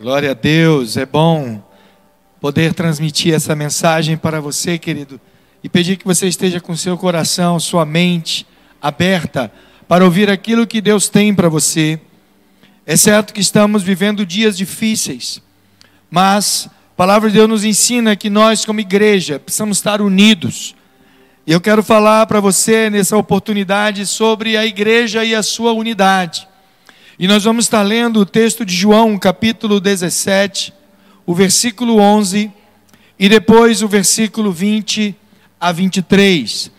Glória a Deus, é bom poder transmitir essa mensagem para você, querido, e pedir que você esteja com seu coração, sua mente aberta para ouvir aquilo que Deus tem para você. É certo que estamos vivendo dias difíceis, mas a palavra de Deus nos ensina que nós, como igreja, precisamos estar unidos. E eu quero falar para você nessa oportunidade sobre a igreja e a sua unidade. E nós vamos estar lendo o texto de João, capítulo 17, o versículo 11 e depois o versículo 20 a 23.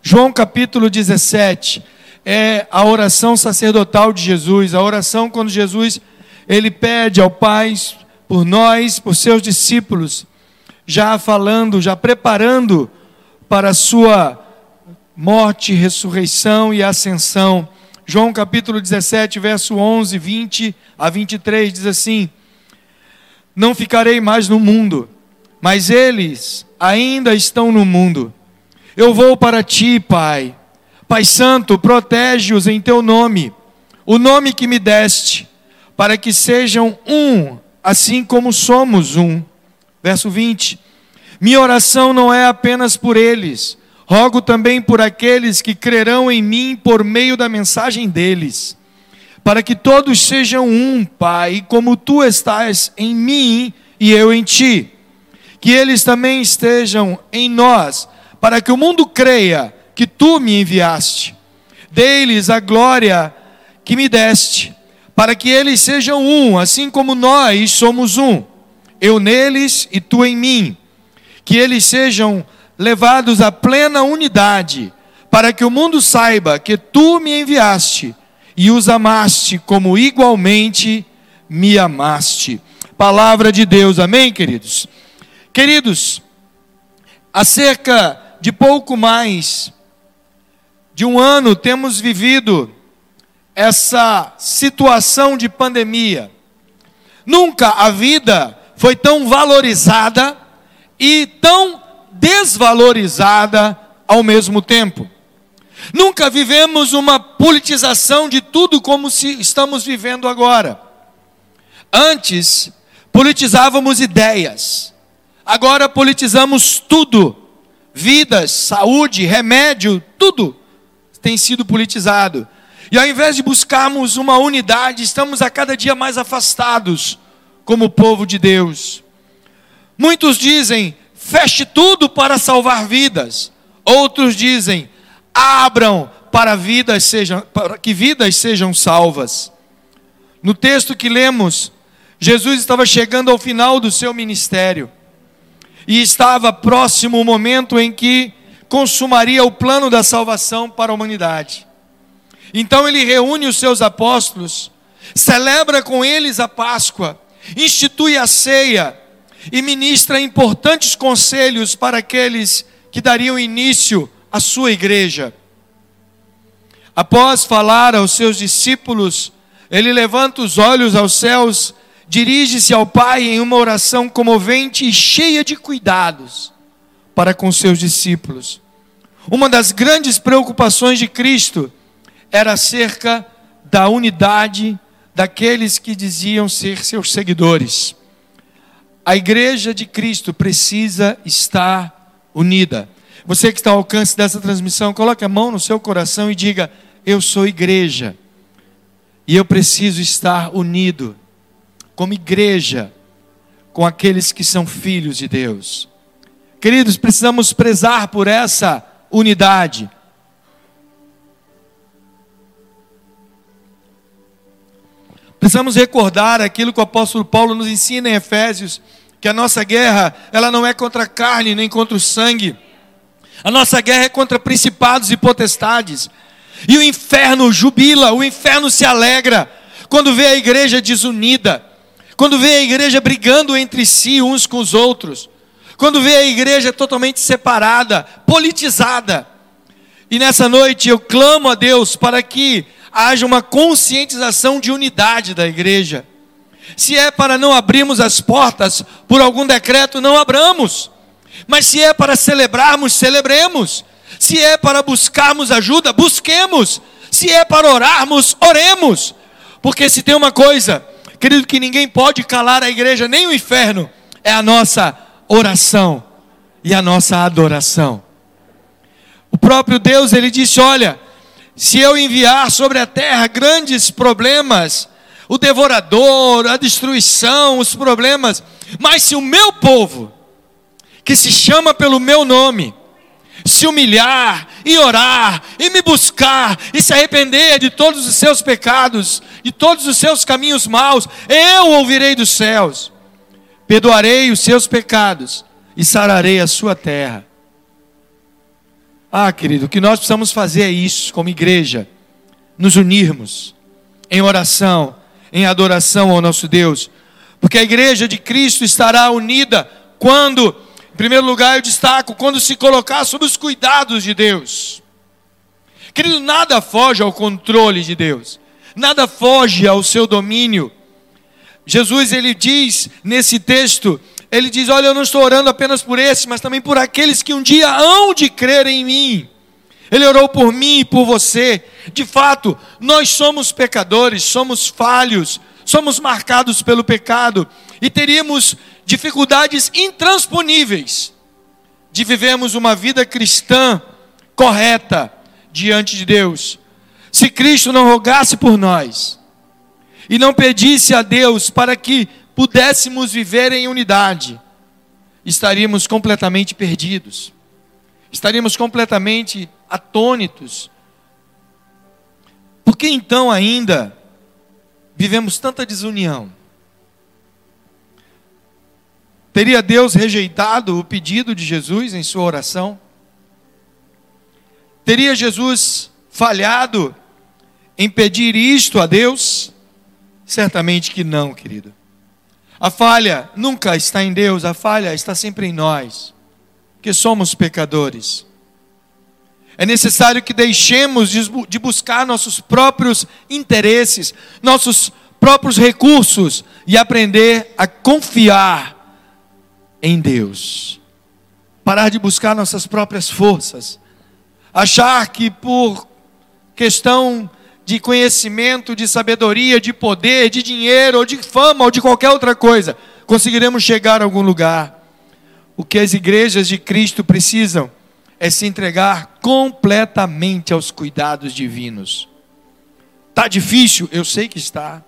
João capítulo 17 é a oração sacerdotal de Jesus, a oração quando Jesus ele pede ao Pai por nós, por seus discípulos, já falando, já preparando para a sua morte, ressurreição e ascensão. João capítulo 17, verso 11, 20 a 23 diz assim: Não ficarei mais no mundo, mas eles ainda estão no mundo. Eu vou para ti, Pai. Pai Santo, protege-os em teu nome, o nome que me deste, para que sejam um, assim como somos um. Verso 20: Minha oração não é apenas por eles Rogo também por aqueles que crerão em mim por meio da mensagem deles, para que todos sejam um, Pai, como tu estás em mim e eu em ti. Que eles também estejam em nós, para que o mundo creia que tu me enviaste. Dê-lhes a glória que me deste, para que eles sejam um, assim como nós somos um. Eu neles e tu em mim. Que eles sejam levados à plena unidade, para que o mundo saiba que tu me enviaste e os amaste como igualmente me amaste. Palavra de Deus, amém, queridos? Queridos, há cerca de pouco mais de um ano temos vivido essa situação de pandemia. Nunca a vida foi tão valorizada e tão desvalorizada ao mesmo tempo. Nunca vivemos uma politização de tudo como se estamos vivendo agora. Antes, politizávamos ideias. Agora politizamos tudo. Vidas, saúde, remédio, tudo tem sido politizado. E ao invés de buscarmos uma unidade, estamos a cada dia mais afastados como povo de Deus. Muitos dizem: feche tudo para salvar vidas. Outros dizem: abram para vidas sejam para que vidas sejam salvas. No texto que lemos, Jesus estava chegando ao final do seu ministério e estava próximo o momento em que consumaria o plano da salvação para a humanidade. Então ele reúne os seus apóstolos, celebra com eles a Páscoa, institui a ceia e ministra importantes conselhos para aqueles que dariam início à sua igreja. Após falar aos seus discípulos, ele levanta os olhos aos céus, dirige-se ao Pai em uma oração comovente e cheia de cuidados para com seus discípulos. Uma das grandes preocupações de Cristo era acerca da unidade daqueles que diziam ser seus seguidores. A igreja de Cristo precisa estar unida. Você que está ao alcance dessa transmissão, coloque a mão no seu coração e diga: Eu sou igreja. E eu preciso estar unido, como igreja, com aqueles que são filhos de Deus. Queridos, precisamos prezar por essa unidade. Precisamos recordar aquilo que o apóstolo Paulo nos ensina em Efésios, que a nossa guerra, ela não é contra a carne nem contra o sangue. A nossa guerra é contra principados e potestades. E o inferno jubila, o inferno se alegra quando vê a igreja desunida, quando vê a igreja brigando entre si uns com os outros, quando vê a igreja totalmente separada, politizada. E nessa noite eu clamo a Deus para que haja uma conscientização de unidade da igreja. Se é para não abrirmos as portas por algum decreto, não abramos. Mas se é para celebrarmos, celebremos. Se é para buscarmos ajuda, busquemos. Se é para orarmos, oremos. Porque se tem uma coisa querido, que ninguém pode calar a igreja, nem o inferno, é a nossa oração e a nossa adoração. O próprio Deus, ele disse: Olha, se eu enviar sobre a terra grandes problemas, o devorador, a destruição, os problemas, mas se o meu povo, que se chama pelo meu nome, se humilhar e orar e me buscar e se arrepender de todos os seus pecados, de todos os seus caminhos maus, eu ouvirei dos céus, perdoarei os seus pecados e sararei a sua terra. Ah, querido, o que nós precisamos fazer é isso, como igreja, nos unirmos em oração, em adoração ao nosso Deus, porque a igreja de Cristo estará unida quando em primeiro lugar, eu destaco quando se colocar sob os cuidados de Deus. Querido, nada foge ao controle de Deus, nada foge ao seu domínio. Jesus, ele diz nesse texto, ele diz: Olha, eu não estou orando apenas por esse, mas também por aqueles que um dia hão de crer em mim. Ele orou por mim e por você. De fato, nós somos pecadores, somos falhos, somos marcados pelo pecado e teríamos dificuldades intransponíveis de vivermos uma vida cristã correta diante de Deus. Se Cristo não rogasse por nós e não pedisse a Deus para que pudéssemos viver em unidade, estaríamos completamente perdidos, estaríamos completamente atônitos. Por que então ainda vivemos tanta desunião? Teria Deus rejeitado o pedido de Jesus em sua oração? Teria Jesus falhado em pedir isto a Deus? Certamente que não, querido. A falha nunca está em Deus, a falha está sempre em nós, que somos pecadores. É necessário que deixemos de buscar nossos próprios interesses, nossos próprios recursos e aprender a confiar em Deus. Parar de buscar nossas próprias forças. Achar que por questão de conhecimento, de sabedoria, de poder, de dinheiro, ou de fama, ou de qualquer outra coisa, conseguiremos chegar a algum lugar. O que as igrejas de Cristo precisam é se entregar completamente aos cuidados divinos. Está difícil? Eu sei que está.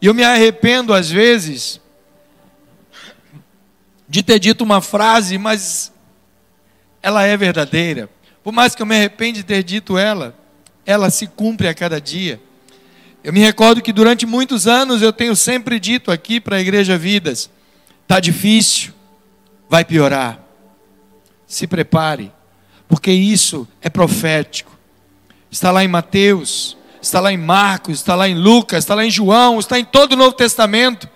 E eu me arrependo às vezes de ter dito uma frase, mas ela é verdadeira. Por mais que eu me arrependa de ter dito ela, ela se cumpre a cada dia. Eu me recordo que durante muitos anos eu tenho sempre dito aqui para a Igreja Vidas: está difícil, vai piorar. Se prepare, porque isso é profético. Está lá em Mateus, está lá em Marcos, está lá em Lucas, está lá em João, está em todo o Novo Testamento.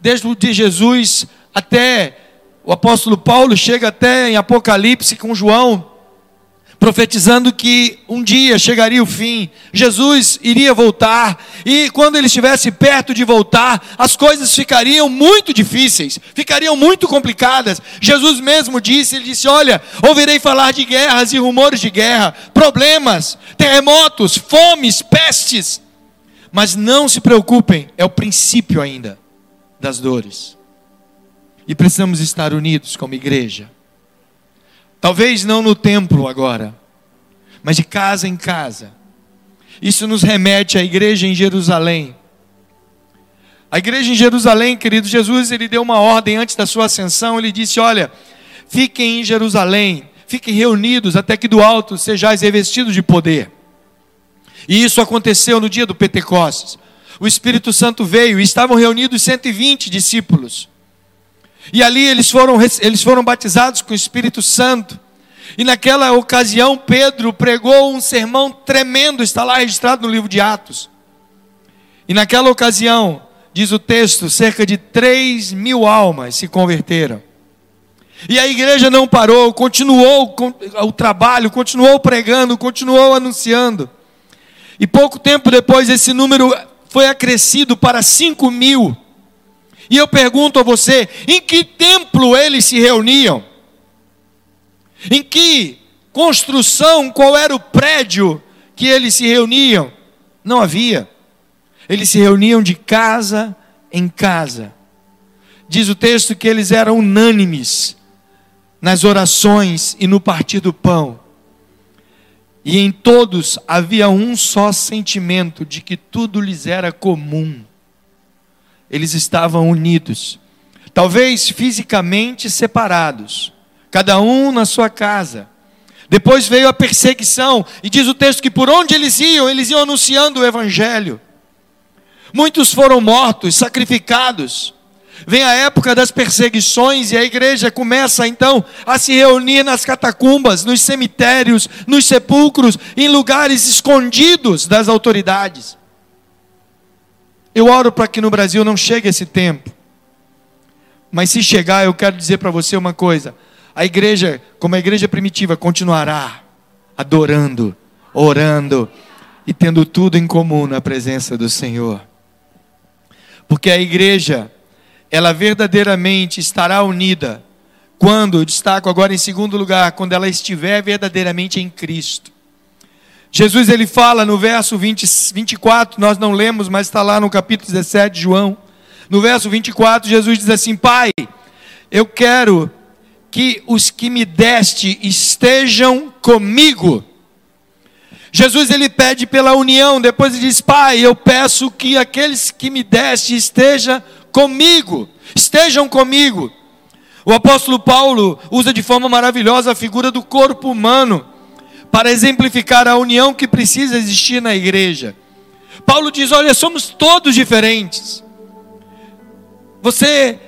Desde o de Jesus até o apóstolo Paulo chega até em Apocalipse com João, profetizando que um dia chegaria o fim, Jesus iria voltar, e quando ele estivesse perto de voltar, as coisas ficariam muito difíceis, ficariam muito complicadas. Jesus mesmo disse: Ele disse, Olha, ouvirei falar de guerras e rumores de guerra, problemas, terremotos, fomes, pestes, mas não se preocupem, é o princípio ainda das dores. E precisamos estar unidos como igreja. Talvez não no templo agora, mas de casa em casa. Isso nos remete à igreja em Jerusalém. A igreja em Jerusalém, querido Jesus, ele deu uma ordem antes da sua ascensão. Ele disse: Olha, fiquem em Jerusalém, fiquem reunidos até que do alto sejais revestidos de poder. E isso aconteceu no dia do Pentecostes. O Espírito Santo veio e estavam reunidos 120 discípulos. E ali eles foram, eles foram batizados com o Espírito Santo. E naquela ocasião, Pedro pregou um sermão tremendo, está lá registrado no livro de Atos. E naquela ocasião, diz o texto, cerca de 3 mil almas se converteram. E a igreja não parou, continuou o trabalho, continuou pregando, continuou anunciando. E pouco tempo depois, esse número foi acrescido para 5 mil. E eu pergunto a você: em que templo eles se reuniam? Em que construção, qual era o prédio que eles se reuniam? Não havia. eles se reuniam de casa em casa. Diz o texto que eles eram unânimes nas orações e no partir do pão. E em todos havia um só sentimento de que tudo lhes era comum. Eles estavam unidos, talvez fisicamente separados, cada um na sua casa. Depois veio a perseguição, e diz o texto que por onde eles iam, eles iam anunciando o evangelho. Muitos foram mortos, sacrificados. Vem a época das perseguições e a igreja começa então a se reunir nas catacumbas, nos cemitérios, nos sepulcros, em lugares escondidos das autoridades. Eu oro para que no Brasil não chegue esse tempo. Mas se chegar, eu quero dizer para você uma coisa: a igreja, como a igreja primitiva, continuará adorando, orando e tendo tudo em comum na presença do Senhor. Porque a igreja, ela verdadeiramente estará unida quando, destaco agora em segundo lugar, quando ela estiver verdadeiramente em Cristo. Jesus ele fala no verso 20, 24, nós não lemos, mas está lá no capítulo 17 de João. No verso 24, Jesus diz assim: Pai, eu quero que os que me deste estejam comigo Jesus ele pede pela união, depois ele diz: Pai, eu peço que aqueles que me deste estejam comigo, estejam comigo. O apóstolo Paulo usa de forma maravilhosa a figura do corpo humano para exemplificar a união que precisa existir na igreja. Paulo diz: Olha, somos todos diferentes. Você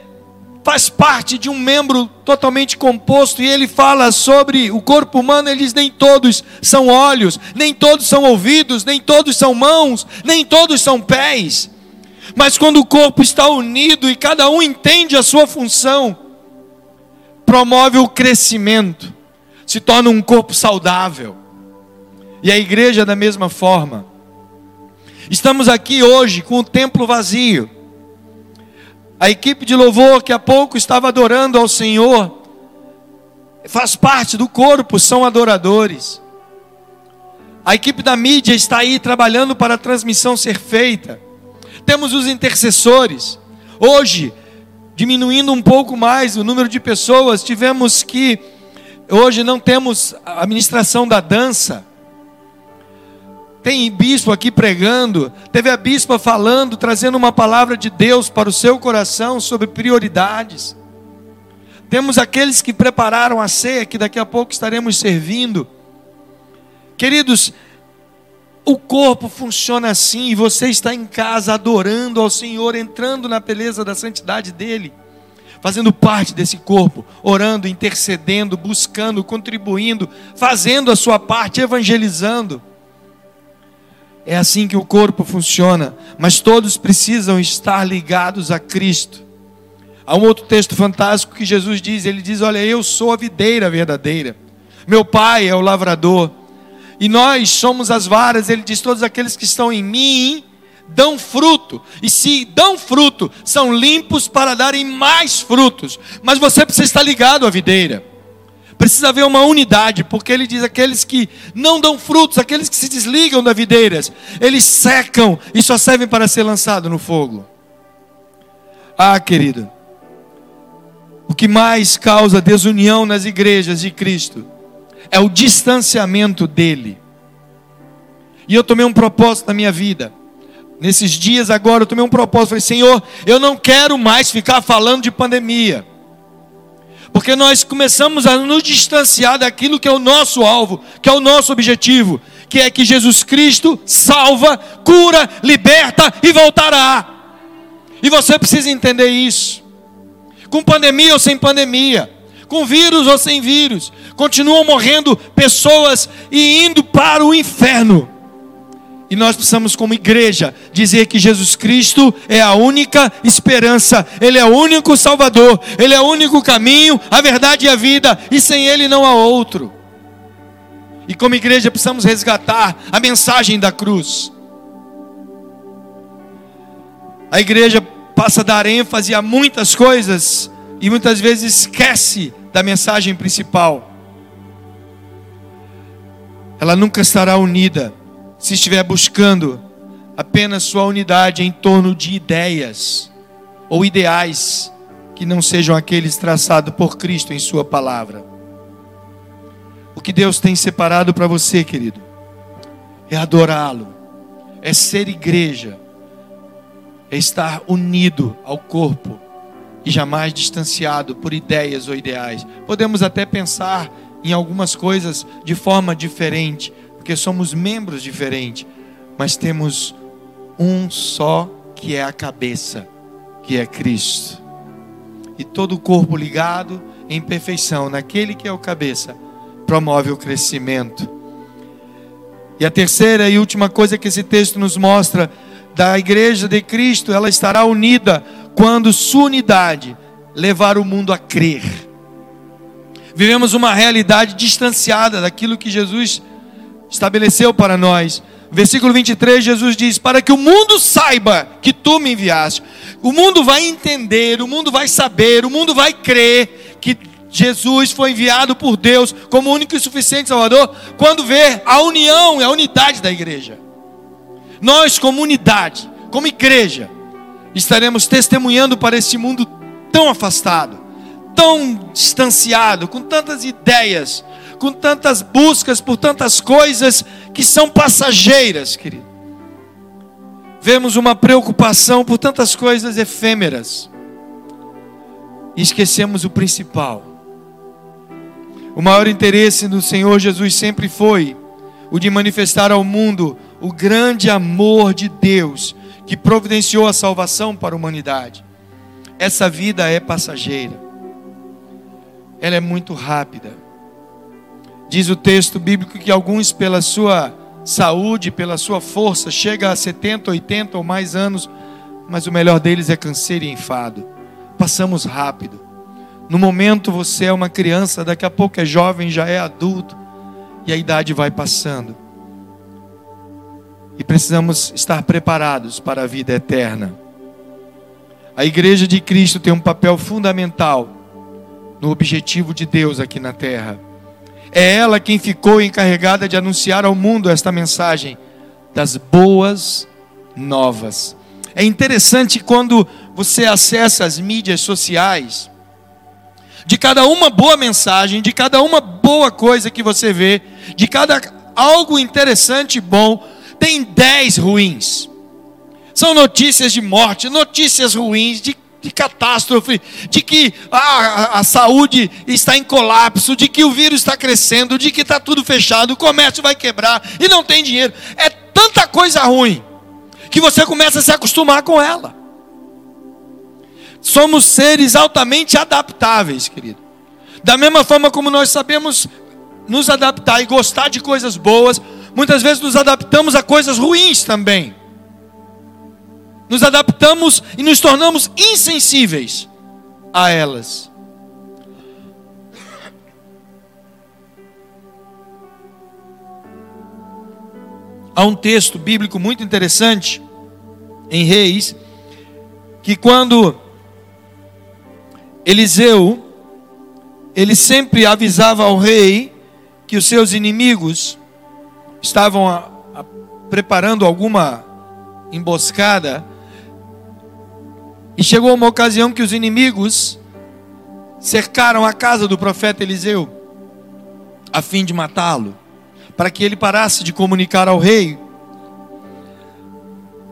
faz parte de um membro totalmente composto, e ele fala sobre o corpo humano, ele diz: nem todos são olhos, nem todos são ouvidos, nem todos são mãos, nem todos são pés. Mas quando o corpo está unido e cada um entende a sua função, promove o crescimento, se torna um corpo saudável. E a igreja da mesma forma. Estamos aqui hoje com o templo vazio a equipe de louvor que há pouco estava adorando ao Senhor, faz parte do corpo, são adoradores. A equipe da mídia está aí trabalhando para a transmissão ser feita. Temos os intercessores. Hoje, diminuindo um pouco mais o número de pessoas, tivemos que hoje não temos a administração da dança. Tem bispo aqui pregando, teve a bispa falando, trazendo uma palavra de Deus para o seu coração sobre prioridades. Temos aqueles que prepararam a ceia, que daqui a pouco estaremos servindo. Queridos, o corpo funciona assim, e você está em casa adorando ao Senhor, entrando na beleza da santidade dEle, fazendo parte desse corpo, orando, intercedendo, buscando, contribuindo, fazendo a sua parte, evangelizando. É assim que o corpo funciona, mas todos precisam estar ligados a Cristo. Há um outro texto fantástico que Jesus diz: Ele diz, Olha, eu sou a videira verdadeira, meu pai é o lavrador, e nós somos as varas. Ele diz: Todos aqueles que estão em mim dão fruto, e se dão fruto, são limpos para darem mais frutos, mas você precisa estar ligado à videira. Precisa haver uma unidade, porque ele diz: aqueles que não dão frutos, aqueles que se desligam da videiras, eles secam e só servem para ser lançado no fogo. Ah, querido, o que mais causa desunião nas igrejas de Cristo é o distanciamento dele. E eu tomei um propósito na minha vida. Nesses dias agora eu tomei um propósito, falei: "Senhor, eu não quero mais ficar falando de pandemia porque nós começamos a nos distanciar daquilo que é o nosso alvo, que é o nosso objetivo, que é que Jesus Cristo salva, cura, liberta e voltará. E você precisa entender isso. Com pandemia ou sem pandemia, com vírus ou sem vírus, continuam morrendo pessoas e indo para o inferno. E nós precisamos, como igreja, dizer que Jesus Cristo é a única esperança, Ele é o único Salvador, Ele é o único caminho, a verdade e a vida, e sem Ele não há outro. E como igreja precisamos resgatar a mensagem da cruz. A igreja passa a dar ênfase a muitas coisas e muitas vezes esquece da mensagem principal. Ela nunca estará unida se estiver buscando apenas sua unidade em torno de ideias ou ideais que não sejam aqueles traçados por Cristo em Sua palavra. O que Deus tem separado para você, querido, é adorá-lo, é ser igreja, é estar unido ao corpo e jamais distanciado por ideias ou ideais. Podemos até pensar em algumas coisas de forma diferente, porque somos membros diferentes, mas temos um só que é a cabeça, que é Cristo. E todo o corpo ligado em perfeição naquele que é o cabeça, promove o crescimento. E a terceira e última coisa que esse texto nos mostra da igreja de Cristo, ela estará unida quando sua unidade levar o mundo a crer. Vivemos uma realidade distanciada daquilo que Jesus estabeleceu para nós. Versículo 23, Jesus diz: Para que o mundo saiba que tu me enviaste. O mundo vai entender, o mundo vai saber, o mundo vai crer que Jesus foi enviado por Deus como único e suficiente Salvador, quando vê a união e a unidade da igreja. Nós, como unidade, como igreja, estaremos testemunhando para esse mundo tão afastado, tão distanciado, com tantas ideias, com tantas buscas por tantas coisas que são passageiras, querido. Vemos uma preocupação por tantas coisas efêmeras e esquecemos o principal. O maior interesse do Senhor Jesus sempre foi o de manifestar ao mundo o grande amor de Deus que providenciou a salvação para a humanidade. Essa vida é passageira, ela é muito rápida. Diz o texto bíblico que alguns, pela sua saúde, pela sua força, chega a 70, 80 ou mais anos, mas o melhor deles é câncer e enfado. Passamos rápido. No momento você é uma criança, daqui a pouco é jovem, já é adulto, e a idade vai passando. E precisamos estar preparados para a vida eterna. A igreja de Cristo tem um papel fundamental no objetivo de Deus aqui na terra. É ela quem ficou encarregada de anunciar ao mundo esta mensagem das boas novas. É interessante quando você acessa as mídias sociais, de cada uma boa mensagem, de cada uma boa coisa que você vê, de cada algo interessante e bom, tem dez ruins. São notícias de morte, notícias ruins, de de catástrofe, de que a, a, saúde está em colapso, de que o vírus está crescendo, de que está tudo fechado, o comércio vai quebrar e não tem dinheiro. É tanta coisa ruim que você começa a se acostumar com ela. Somos seres altamente adaptáveis, querido. Da mesma forma como nós sabemos nos adaptar e gostar de coisas boas, muitas vezes nos adaptamos a coisas ruins também nos adaptamos e nos tornamos insensíveis a elas. Há um texto bíblico muito interessante em Reis, que quando Eliseu, ele sempre avisava ao rei que os seus inimigos estavam a, a, preparando alguma emboscada e chegou uma ocasião que os inimigos cercaram a casa do profeta Eliseu, a fim de matá-lo, para que ele parasse de comunicar ao rei.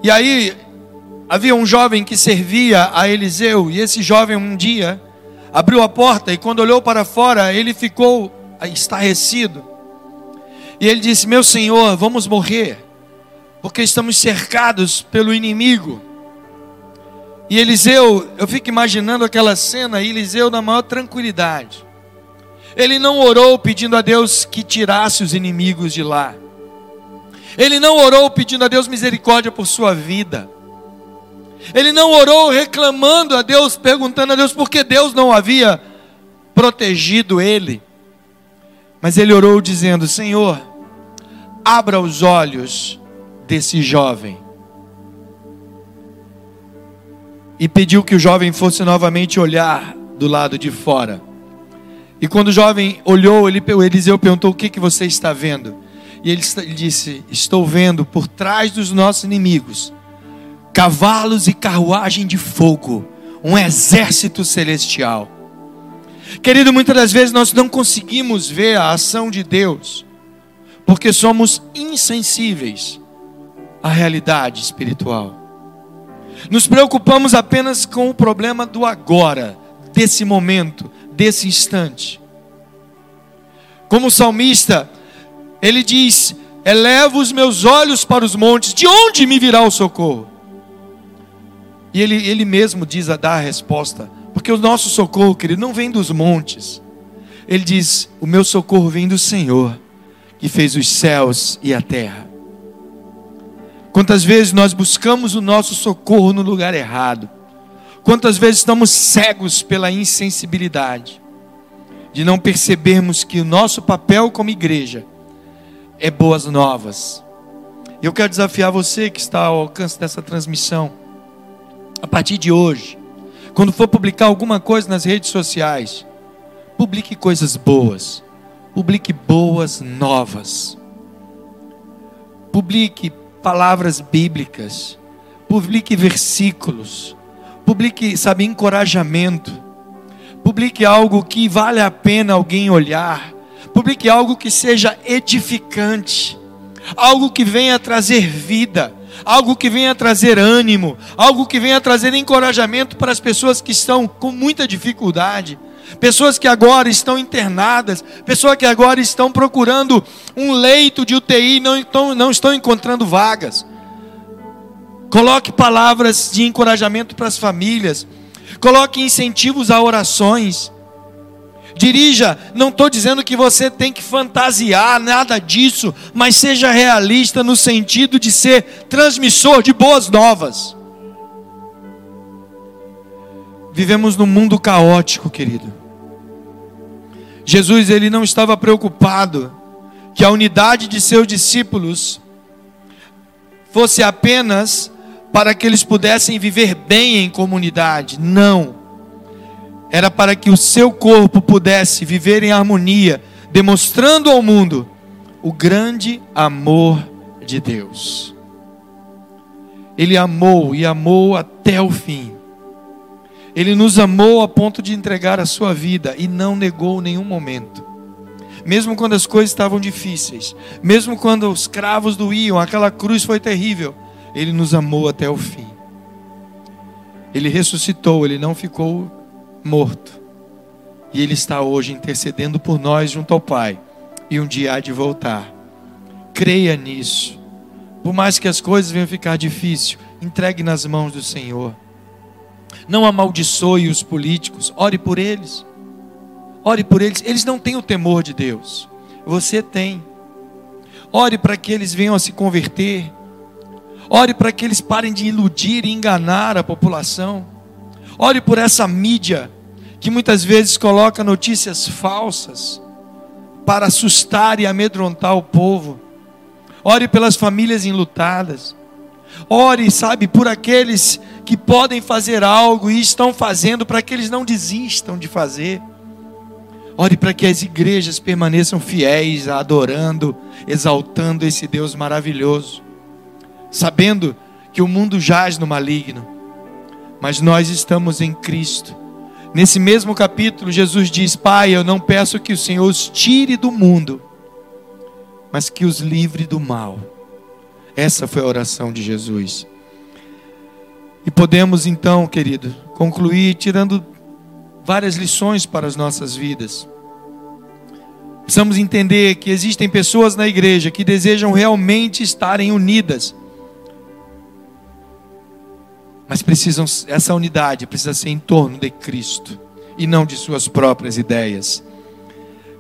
E aí havia um jovem que servia a Eliseu, e esse jovem um dia abriu a porta e quando olhou para fora, ele ficou estarrecido. E ele disse: Meu senhor, vamos morrer, porque estamos cercados pelo inimigo. E Eliseu, eu fico imaginando aquela cena, Eliseu na maior tranquilidade. Ele não orou pedindo a Deus que tirasse os inimigos de lá. Ele não orou pedindo a Deus misericórdia por sua vida. Ele não orou reclamando a Deus, perguntando a Deus por que Deus não havia protegido ele. Mas ele orou dizendo: Senhor, abra os olhos desse jovem e pediu que o jovem fosse novamente olhar do lado de fora. E quando o jovem olhou, ele, Eliseu perguntou: O que, que você está vendo? E ele disse: Estou vendo por trás dos nossos inimigos cavalos e carruagem de fogo, um exército celestial. Querido, muitas das vezes nós não conseguimos ver a ação de Deus, porque somos insensíveis à realidade espiritual. Nos preocupamos apenas com o problema do agora, desse momento, desse instante. Como o salmista, ele diz: Elevo os meus olhos para os montes, de onde me virá o socorro? E ele, ele mesmo diz a dar a resposta, porque o nosso socorro, querido, não vem dos montes. Ele diz: O meu socorro vem do Senhor, que fez os céus e a terra. Quantas vezes nós buscamos o nosso socorro no lugar errado? Quantas vezes estamos cegos pela insensibilidade de não percebermos que o nosso papel como igreja é boas novas. Eu quero desafiar você que está ao alcance dessa transmissão, a partir de hoje, quando for publicar alguma coisa nas redes sociais, publique coisas boas, publique boas novas, publique palavras bíblicas, publique versículos, publique, sabe, encorajamento, publique algo que vale a pena alguém olhar, publique algo que seja edificante, algo que venha trazer vida, algo que venha trazer ânimo, algo que venha trazer encorajamento para as pessoas que estão com muita dificuldade pessoas que agora estão internadas, pessoas que agora estão procurando um leito de UTI e não estão, não estão encontrando vagas. Coloque palavras de encorajamento para as famílias, coloque incentivos a orações. Dirija, não estou dizendo que você tem que fantasiar nada disso, mas seja realista no sentido de ser transmissor de boas novas. Vivemos num mundo caótico, querido. Jesus ele não estava preocupado que a unidade de seus discípulos fosse apenas para que eles pudessem viver bem em comunidade. Não. Era para que o seu corpo pudesse viver em harmonia, demonstrando ao mundo o grande amor de Deus. Ele amou e amou até o fim. Ele nos amou a ponto de entregar a sua vida e não negou nenhum momento. Mesmo quando as coisas estavam difíceis, mesmo quando os cravos doíam, aquela cruz foi terrível, ele nos amou até o fim. Ele ressuscitou, ele não ficou morto. E ele está hoje intercedendo por nós junto ao Pai. E um dia há de voltar. Creia nisso. Por mais que as coisas venham ficar difíceis, entregue nas mãos do Senhor. Não amaldiçoe os políticos, ore por eles. Ore por eles. Eles não têm o temor de Deus. Você tem. Ore para que eles venham a se converter. Ore para que eles parem de iludir e enganar a população. Ore por essa mídia que muitas vezes coloca notícias falsas para assustar e amedrontar o povo. Ore pelas famílias enlutadas. Ore, sabe, por aqueles que podem fazer algo e estão fazendo para que eles não desistam de fazer. Ore para que as igrejas permaneçam fiéis, adorando, exaltando esse Deus maravilhoso, sabendo que o mundo jaz no maligno, mas nós estamos em Cristo. Nesse mesmo capítulo, Jesus diz: Pai, eu não peço que o Senhor os tire do mundo, mas que os livre do mal. Essa foi a oração de Jesus. E podemos então, querido, concluir tirando várias lições para as nossas vidas. Precisamos entender que existem pessoas na igreja que desejam realmente estarem unidas. Mas precisam essa unidade precisa ser em torno de Cristo e não de suas próprias ideias.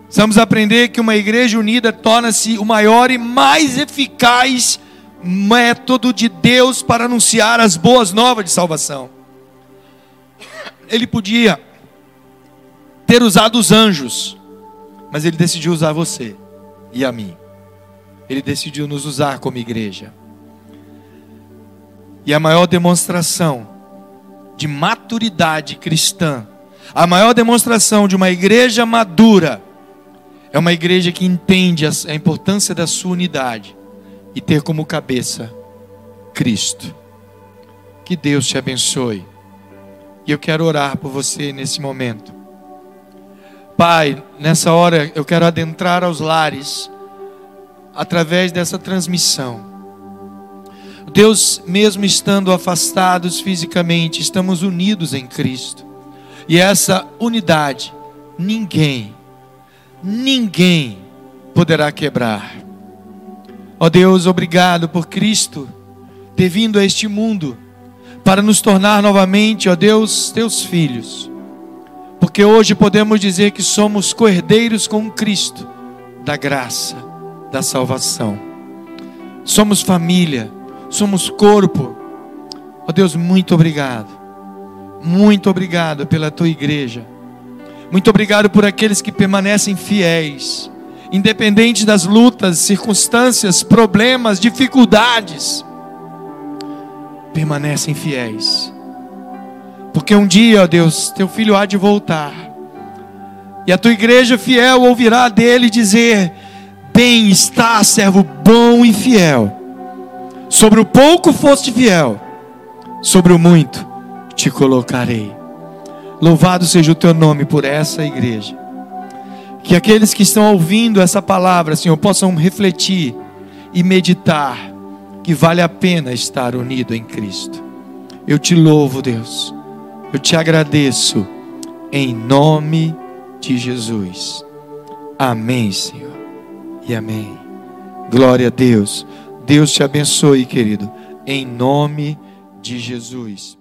Precisamos aprender que uma igreja unida torna-se o maior e mais eficaz método de Deus para anunciar as boas novas de salvação. Ele podia ter usado os anjos, mas ele decidiu usar você e a mim. Ele decidiu nos usar como igreja. E a maior demonstração de maturidade cristã, a maior demonstração de uma igreja madura, É uma igreja que entende a importância da sua unidade e ter como cabeça Cristo. Que Deus te abençoe. E eu quero orar por você nesse momento. Pai, nessa hora eu quero adentrar aos lares através dessa transmissão. Deus, mesmo estando afastados fisicamente, estamos unidos em Cristo. E essa unidade, ninguém, ninguém poderá quebrar. Ó Deus, obrigado por Cristo ter vindo a este mundo para nos tornar novamente, ó Deus, teus filhos. Porque hoje podemos dizer que somos cordeiros com Cristo da graça, da salvação. Somos família, somos corpo. Ó Deus, muito obrigado. Muito obrigado pela tua igreja. Muito obrigado por aqueles que permanecem fiéis, independente das lutas, circunstâncias, problemas, dificuldades. Permanecem fiéis. Porque um dia, ó Deus, teu filho há de voltar. E a tua igreja fiel ouvirá dele dizer: Bem está, servo bom e fiel. Sobre o pouco foste fiel, sobre o muito te colocarei. Louvado seja o teu nome por essa igreja. Que aqueles que estão ouvindo essa palavra, Senhor, possam refletir e meditar que vale a pena estar unido em Cristo. Eu te louvo, Deus. Eu te agradeço em nome de Jesus. Amém, Senhor. E amém. Glória a Deus. Deus te abençoe, querido, em nome de Jesus.